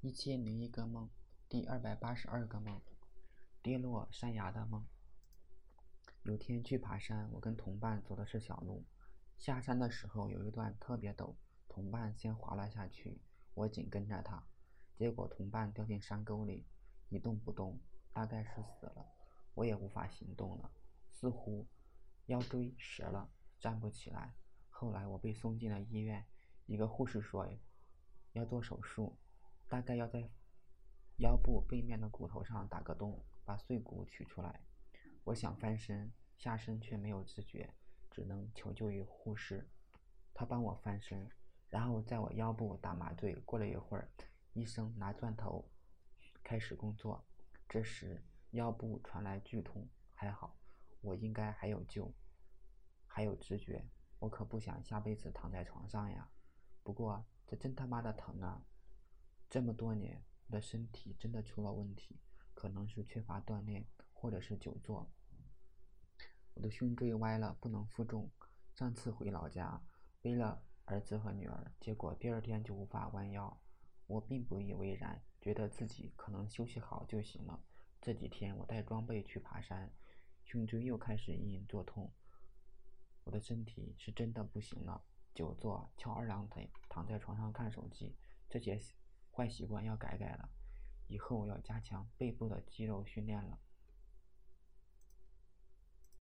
一千零一个梦，第二百八十二个梦，跌落山崖的梦。有天去爬山，我跟同伴走的是小路，下山的时候有一段特别陡，同伴先滑了下去，我紧跟着他，结果同伴掉进山沟里，一动不动，大概是死了，我也无法行动了，似乎腰椎折了，站不起来。后来我被送进了医院，一个护士说要做手术。大概要在腰部背面的骨头上打个洞，把碎骨取出来。我想翻身，下身却没有知觉，只能求救于护士。他帮我翻身，然后在我腰部打麻醉。过了一会儿，医生拿钻头开始工作。这时腰部传来剧痛，还好，我应该还有救，还有知觉。我可不想下辈子躺在床上呀。不过这真他妈的疼啊！这么多年，我的身体真的出了问题，可能是缺乏锻炼，或者是久坐。我的胸椎歪了，不能负重。上次回老家，背了儿子和女儿，结果第二天就无法弯腰。我并不以为然，觉得自己可能休息好就行了。这几天我带装备去爬山，胸椎又开始隐隐作痛。我的身体是真的不行了，久坐、翘二郎腿、躺在床上看手机，这些。坏习惯要改改了，以后要加强背部的肌肉训练了。